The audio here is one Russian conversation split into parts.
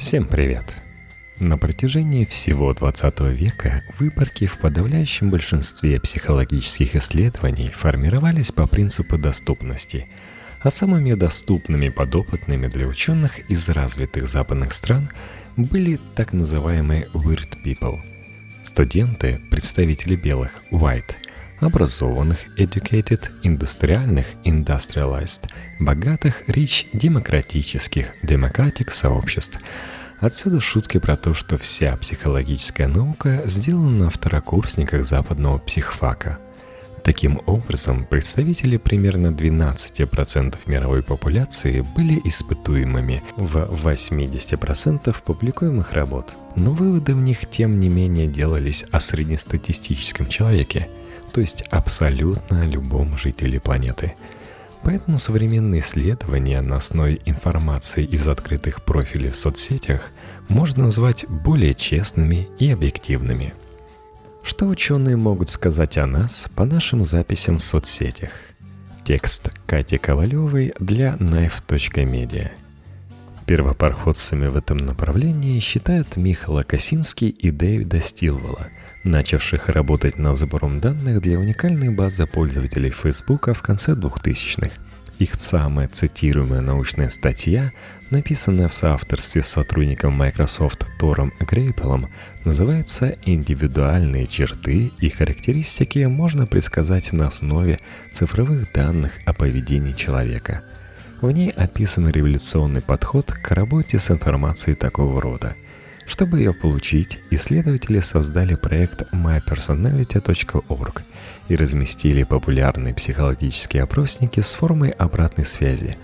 Всем привет! На протяжении всего 20 века выборки в подавляющем большинстве психологических исследований формировались по принципу доступности, а самыми доступными подопытными для ученых из развитых западных стран были так называемые weird people – студенты, представители белых – white – образованных, educated, индустриальных, industrialized, богатых, rich, демократических, democratic сообществ. Отсюда шутки про то, что вся психологическая наука сделана на второкурсниках западного психфака. Таким образом, представители примерно 12% мировой популяции были испытуемыми в 80% публикуемых работ. Но выводы в них тем не менее делались о среднестатистическом человеке – то есть абсолютно любом жителе планеты. Поэтому современные исследования на основе информации из открытых профилей в соцсетях можно назвать более честными и объективными. Что ученые могут сказать о нас по нашим записям в соцсетях? Текст Кати Ковалевой для knife.media. Первопарходцами в этом направлении считают Михаила Косинский и Дэвида Стилвелла – начавших работать над сбором данных для уникальной базы пользователей Facebook в конце 2000-х. Их самая цитируемая научная статья, написанная в соавторстве с сотрудником Microsoft Тором Грейпелом, называется «Индивидуальные черты и характеристики можно предсказать на основе цифровых данных о поведении человека». В ней описан революционный подход к работе с информацией такого рода – чтобы ее получить, исследователи создали проект mypersonality.org и разместили популярные психологические опросники с формой обратной связи.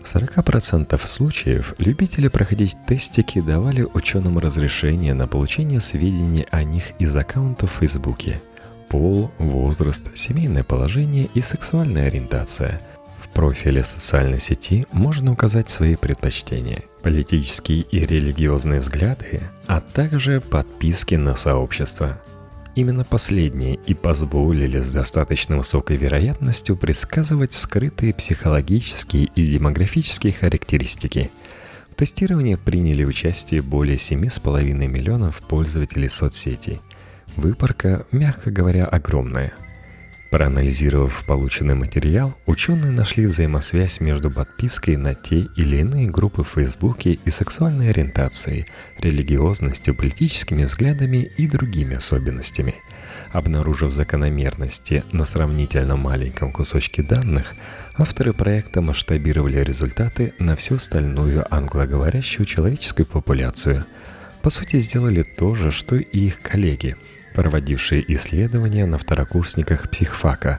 В 40% случаев любители проходить тестики давали ученым разрешение на получение сведений о них из аккаунтов в Фейсбуке. Пол, возраст, семейное положение и сексуальная ориентация – в профиле социальной сети можно указать свои предпочтения, политические и религиозные взгляды, а также подписки на сообщество. Именно последние и позволили с достаточно высокой вероятностью предсказывать скрытые психологические и демографические характеристики. В тестировании приняли участие более 7,5 миллионов пользователей соцсетей. Выборка, мягко говоря, огромная – Проанализировав полученный материал, ученые нашли взаимосвязь между подпиской на те или иные группы в Фейсбуке и сексуальной ориентацией, религиозностью, политическими взглядами и другими особенностями. Обнаружив закономерности на сравнительно маленьком кусочке данных, авторы проекта масштабировали результаты на всю остальную англоговорящую человеческую популяцию. По сути, сделали то же, что и их коллеги – проводившие исследования на второкурсниках психфака.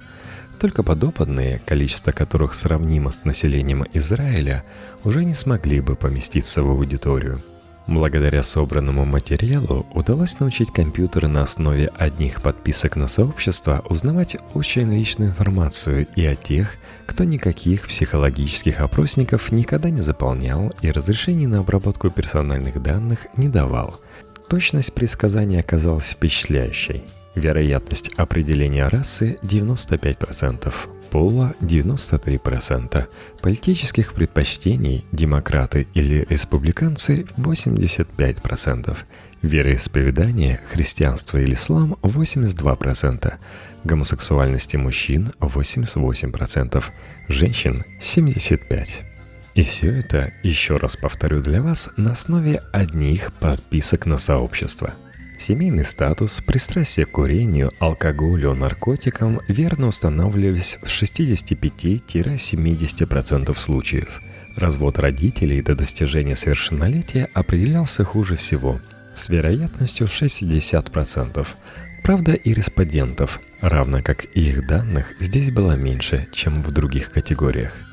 Только подопытные, количество которых сравнимо с населением Израиля, уже не смогли бы поместиться в аудиторию. Благодаря собранному материалу удалось научить компьютеры на основе одних подписок на сообщество узнавать очень личную информацию и о тех, кто никаких психологических опросников никогда не заполнял и разрешений на обработку персональных данных не давал – Точность предсказания оказалась впечатляющей. Вероятность определения расы 95%, пола 93%, политических предпочтений демократы или республиканцы 85%, вероисповедание христианство или ислам 82%, гомосексуальности мужчин 88%, женщин 75%. И все это, еще раз повторю для вас, на основе одних подписок на сообщество. Семейный статус, пристрастие к курению, алкоголю, наркотикам верно устанавливались в 65-70% случаев. Развод родителей до достижения совершеннолетия определялся хуже всего, с вероятностью 60%. Правда, и респондентов, равно как и их данных, здесь было меньше, чем в других категориях.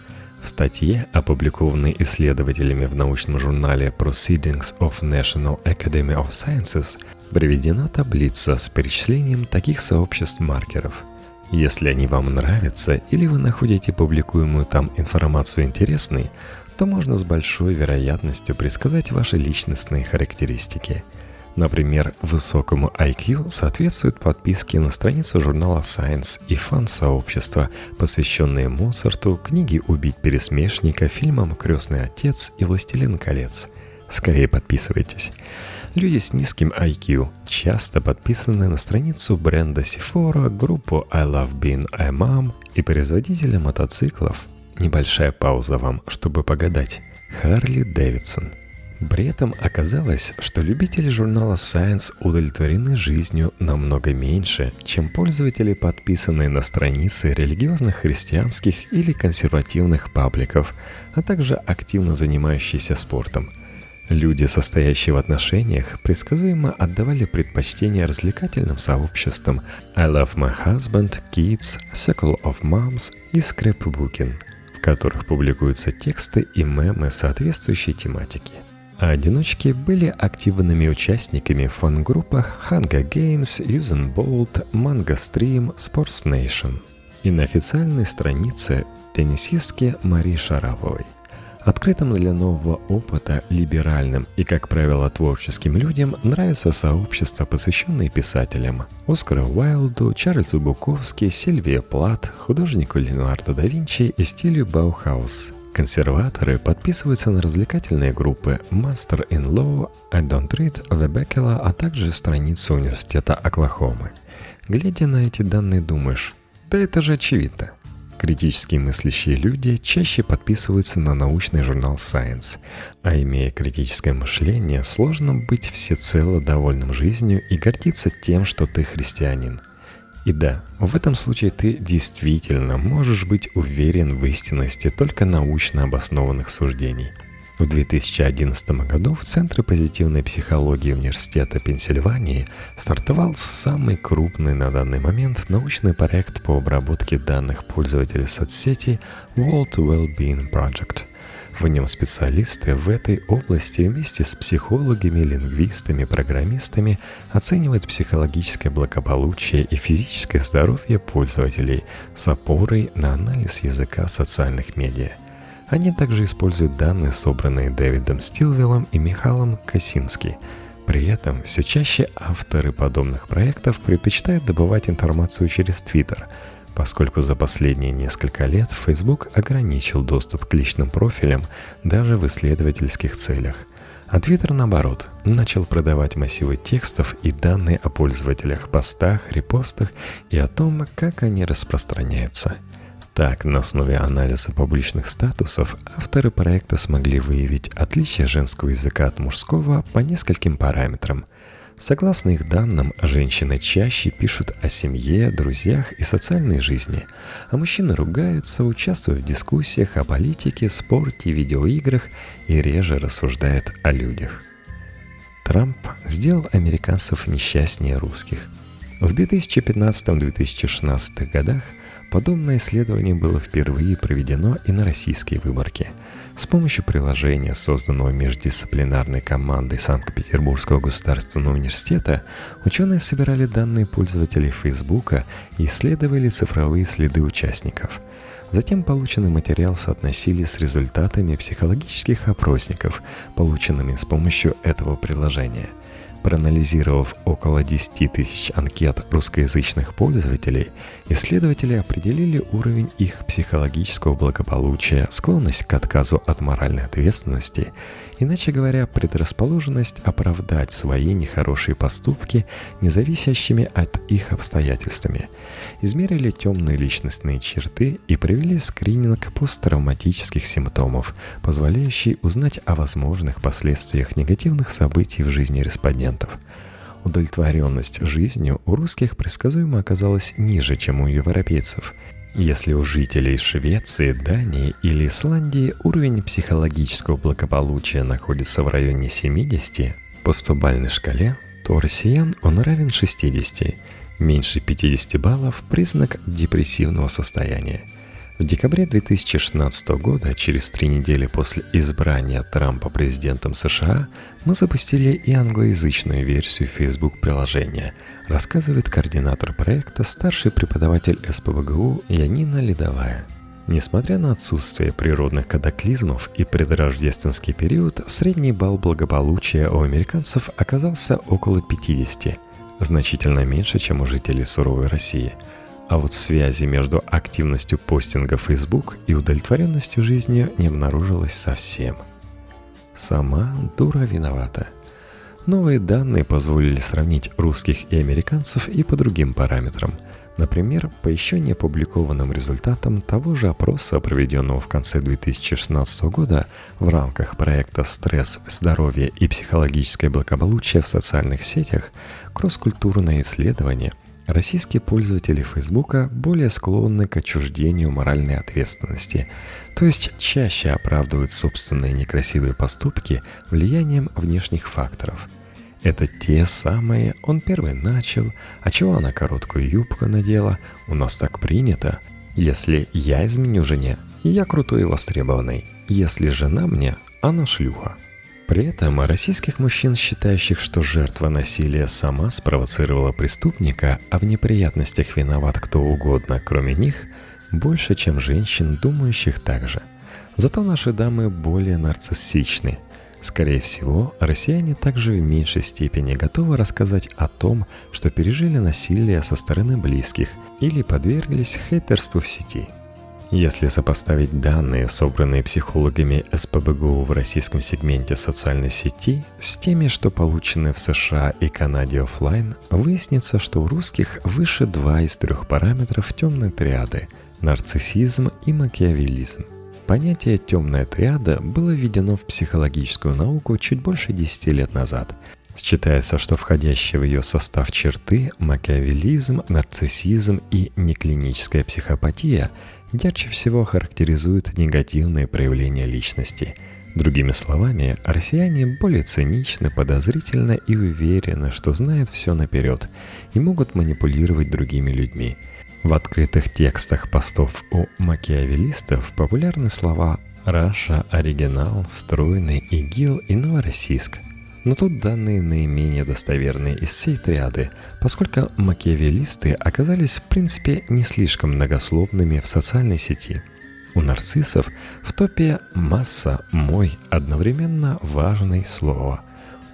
В статье, опубликованной исследователями в научном журнале Proceedings of National Academy of Sciences, приведена таблица с перечислением таких сообществ маркеров. Если они вам нравятся или вы находите публикуемую там информацию интересной, то можно с большой вероятностью предсказать ваши личностные характеристики – Например, высокому IQ соответствуют подписки на страницу журнала Science и фан-сообщества, посвященные Моцарту, книге «Убить пересмешника», фильмам «Крестный отец» и «Властелин колец». Скорее подписывайтесь. Люди с низким IQ часто подписаны на страницу бренда Sephora, группу I Love Being a Mom и производителя мотоциклов. Небольшая пауза вам, чтобы погадать. Харли Дэвидсон – при этом оказалось, что любители журнала Science удовлетворены жизнью намного меньше, чем пользователи, подписанные на страницы религиозных христианских или консервативных пабликов, а также активно занимающиеся спортом. Люди, состоящие в отношениях, предсказуемо отдавали предпочтение развлекательным сообществам I Love My Husband, Kids, Circle of Moms и Scrapbooking, в которых публикуются тексты и мемы соответствующей тематики – одиночки были активными участниками фан-группах Hunger Games, Usain Bolt, Manga Stream, Sports Nation и на официальной странице теннисистки Марии Шараповой. Открытым для нового опыта, либеральным и, как правило, творческим людям нравится сообщество, посвященное писателям Оскару Уайлду, Чарльзу Буковски, Сильвия Плат, художнику Леонардо да Винчи и стилю Баухаус – Консерваторы подписываются на развлекательные группы Master in Law, I Don't Read, The Beckel, а также страницу университета Оклахомы. Глядя на эти данные, думаешь, да это же очевидно. Критически мыслящие люди чаще подписываются на научный журнал Science, а имея критическое мышление, сложно быть всецело довольным жизнью и гордиться тем, что ты христианин – и да, в этом случае ты действительно можешь быть уверен в истинности только научно обоснованных суждений. В 2011 году в Центре позитивной психологии Университета Пенсильвании стартовал самый крупный на данный момент научный проект по обработке данных пользователей соцсети World Wellbeing Project – в нем специалисты в этой области вместе с психологами, лингвистами, программистами оценивают психологическое благополучие и физическое здоровье пользователей с опорой на анализ языка социальных медиа. Они также используют данные, собранные Дэвидом Стилвиллом и Михалом Косински. При этом все чаще авторы подобных проектов предпочитают добывать информацию через Твиттер – поскольку за последние несколько лет Facebook ограничил доступ к личным профилям даже в исследовательских целях. А Twitter, наоборот, начал продавать массивы текстов и данные о пользователях, постах, репостах и о том, как они распространяются. Так, на основе анализа публичных статусов авторы проекта смогли выявить отличие женского языка от мужского по нескольким параметрам – Согласно их данным, женщины чаще пишут о семье, друзьях и социальной жизни, а мужчины ругаются, участвуют в дискуссиях о политике, спорте, видеоиграх и реже рассуждают о людях. Трамп сделал американцев несчастнее русских. В 2015-2016 годах подобное исследование было впервые проведено и на российской выборке – с помощью приложения, созданного междисциплинарной командой Санкт-Петербургского государственного университета, ученые собирали данные пользователей Фейсбука и исследовали цифровые следы участников. Затем полученный материал соотносили с результатами психологических опросников, полученными с помощью этого приложения – Проанализировав около 10 тысяч анкет русскоязычных пользователей, исследователи определили уровень их психологического благополучия, склонность к отказу от моральной ответственности, иначе говоря, предрасположенность оправдать свои нехорошие поступки, независящими от их обстоятельствами. Измерили темные личностные черты и провели скрининг посттравматических симптомов, позволяющий узнать о возможных последствиях негативных событий в жизни респондентов. Удовлетворенность жизнью у русских предсказуемо оказалась ниже, чем у европейцев. Если у жителей Швеции, Дании или Исландии уровень психологического благополучия находится в районе 70 по 100-бальной шкале, то у россиян он равен 60. Меньше 50 баллов – признак депрессивного состояния – в декабре 2016 года, через три недели после избрания Трампа президентом США, мы запустили и англоязычную версию Facebook-приложения, рассказывает координатор проекта, старший преподаватель СПБГУ Янина Ледовая. Несмотря на отсутствие природных катаклизмов и предрождественский период, средний балл благополучия у американцев оказался около 50, значительно меньше, чем у жителей суровой России – а вот связи между активностью постинга Facebook и удовлетворенностью жизнью не обнаружилось совсем. Сама дура виновата. Новые данные позволили сравнить русских и американцев и по другим параметрам. Например, по еще не опубликованным результатам того же опроса, проведенного в конце 2016 года в рамках проекта «Стресс, здоровье и психологическое благополучие в социальных сетях», кросс-культурное исследование – Российские пользователи Фейсбука более склонны к отчуждению моральной ответственности, то есть чаще оправдывают собственные некрасивые поступки влиянием внешних факторов. Это те самые «он первый начал», «а чего она короткую юбку надела», «у нас так принято», «если я изменю жене, я крутой и востребованный», «если жена мне, она шлюха». При этом российских мужчин, считающих, что жертва насилия сама спровоцировала преступника, а в неприятностях виноват кто угодно, кроме них, больше, чем женщин, думающих так же. Зато наши дамы более нарциссичны. Скорее всего, россияне также в меньшей степени готовы рассказать о том, что пережили насилие со стороны близких или подверглись хейтерству в сети – если сопоставить данные, собранные психологами СПБГУ в российском сегменте социальной сети, с теми, что получены в США и Канаде офлайн, выяснится, что у русских выше два из трех параметров темной триады – нарциссизм и макиавелизм. Понятие «темная триада» было введено в психологическую науку чуть больше 10 лет назад. Считается, что входящие в ее состав черты – макиавелизм, нарциссизм и неклиническая психопатия – ярче всего характеризуют негативные проявления личности. Другими словами, россияне более циничны, подозрительны и уверены, что знают все наперед и могут манипулировать другими людьми. В открытых текстах постов у макиавелистов популярны слова «Раша», «Оригинал», «Стройный», «Игил» и «Новороссийск», но тут данные наименее достоверные из всей триады, поскольку макиавеллисты оказались в принципе не слишком многословными в социальной сети. У нарциссов в топе масса «мой» одновременно важное слово.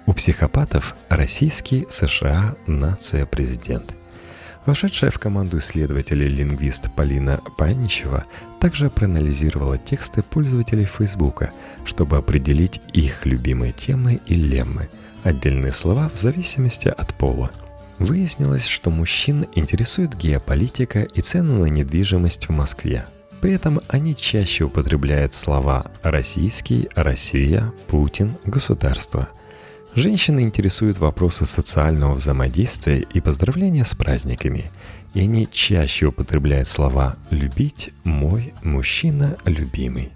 У психопатов российский, США, нация, президент – Вошедшая в команду исследователей-лингвист Полина Паничева также проанализировала тексты пользователей Фейсбука, чтобы определить их любимые темы и леммы, отдельные слова в зависимости от пола. Выяснилось, что мужчин интересует геополитика и цены на недвижимость в Москве. При этом они чаще употребляют слова «российский», «Россия», «Путин», «государство», Женщины интересуют вопросы социального взаимодействия и поздравления с праздниками, и они чаще употребляют слова «любить», «мой», «мужчина», «любимый».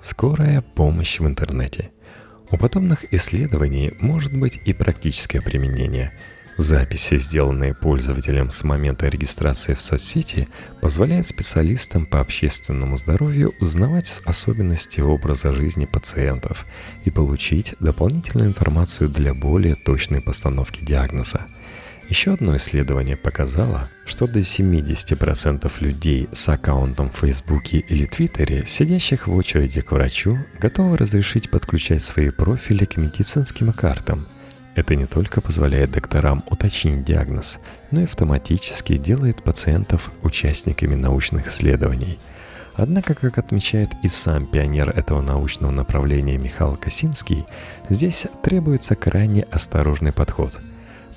Скорая помощь в интернете. У подобных исследований может быть и практическое применение – Записи, сделанные пользователем с момента регистрации в соцсети, позволяют специалистам по общественному здоровью узнавать особенности образа жизни пациентов и получить дополнительную информацию для более точной постановки диагноза. Еще одно исследование показало, что до 70% людей с аккаунтом в Фейсбуке или Твиттере, сидящих в очереди к врачу, готовы разрешить подключать свои профили к медицинским картам – это не только позволяет докторам уточнить диагноз, но и автоматически делает пациентов участниками научных исследований. Однако, как отмечает и сам пионер этого научного направления Михаил Косинский, здесь требуется крайне осторожный подход.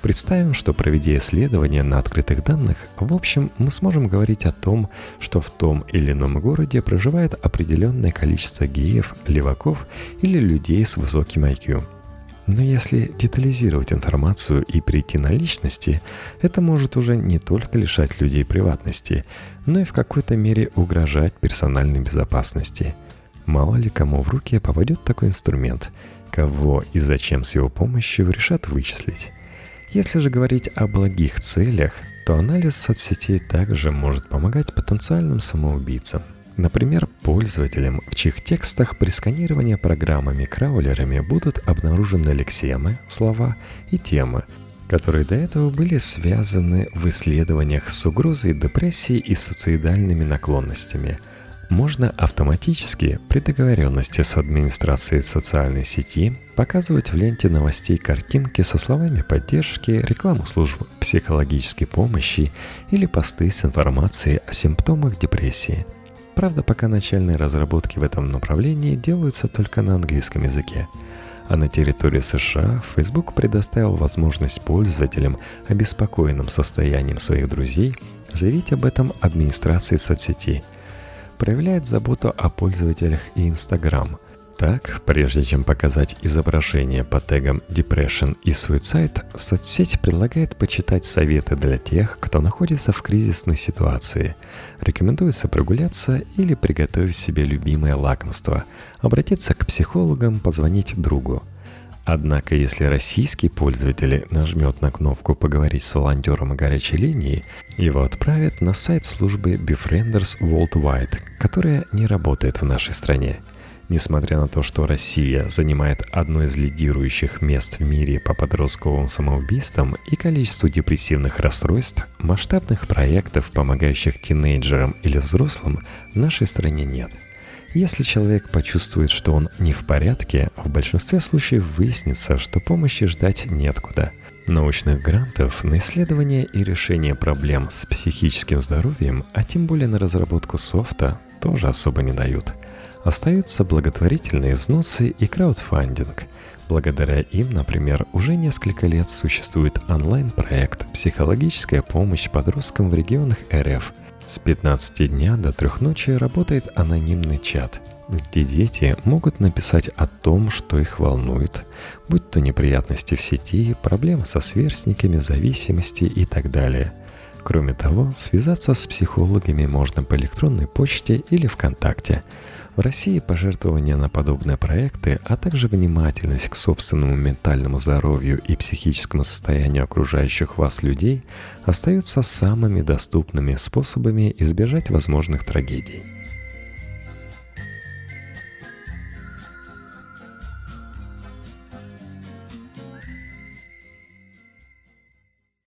Представим, что проведя исследование на открытых данных, в общем, мы сможем говорить о том, что в том или ином городе проживает определенное количество геев, леваков или людей с высоким IQ – но если детализировать информацию и прийти на личности, это может уже не только лишать людей приватности, но и в какой-то мере угрожать персональной безопасности. Мало ли кому в руки попадет такой инструмент, кого и зачем с его помощью решат вычислить. Если же говорить о благих целях, то анализ соцсетей также может помогать потенциальным самоубийцам. Например, пользователям, в чьих текстах при сканировании программами-краулерами будут обнаружены лексемы, слова и темы, которые до этого были связаны в исследованиях с угрозой депрессии и суицидальными наклонностями. Можно автоматически при договоренности с администрацией социальной сети показывать в ленте новостей картинки со словами поддержки, рекламу служб психологической помощи или посты с информацией о симптомах депрессии – Правда, пока начальные разработки в этом направлении делаются только на английском языке. А на территории США Facebook предоставил возможность пользователям, обеспокоенным состоянием своих друзей, заявить об этом администрации соцсети. Проявляет заботу о пользователях и Instagram – так, прежде чем показать изображение по тегам Depression и Suicide, соцсеть предлагает почитать советы для тех, кто находится в кризисной ситуации. Рекомендуется прогуляться или приготовить себе любимое лакомство, обратиться к психологам, позвонить другу. Однако, если российский пользователь нажмет на кнопку «Поговорить с волонтером горячей линии», его отправят на сайт службы Befrienders Worldwide, которая не работает в нашей стране – Несмотря на то, что Россия занимает одно из лидирующих мест в мире по подростковым самоубийствам и количеству депрессивных расстройств, масштабных проектов, помогающих тинейджерам или взрослым, в нашей стране нет. Если человек почувствует, что он не в порядке, в большинстве случаев выяснится, что помощи ждать неоткуда. Научных грантов на исследование и решение проблем с психическим здоровьем, а тем более на разработку софта, тоже особо не дают – Остаются благотворительные взносы и краудфандинг. Благодаря им, например, уже несколько лет существует онлайн-проект «Психологическая помощь подросткам в регионах РФ». С 15 дня до трех ночи работает анонимный чат, где дети могут написать о том, что их волнует, будь то неприятности в сети, проблемы со сверстниками, зависимости и так далее. Кроме того, связаться с психологами можно по электронной почте или ВКонтакте – в России пожертвования на подобные проекты, а также внимательность к собственному ментальному здоровью и психическому состоянию окружающих вас людей остаются самыми доступными способами избежать возможных трагедий.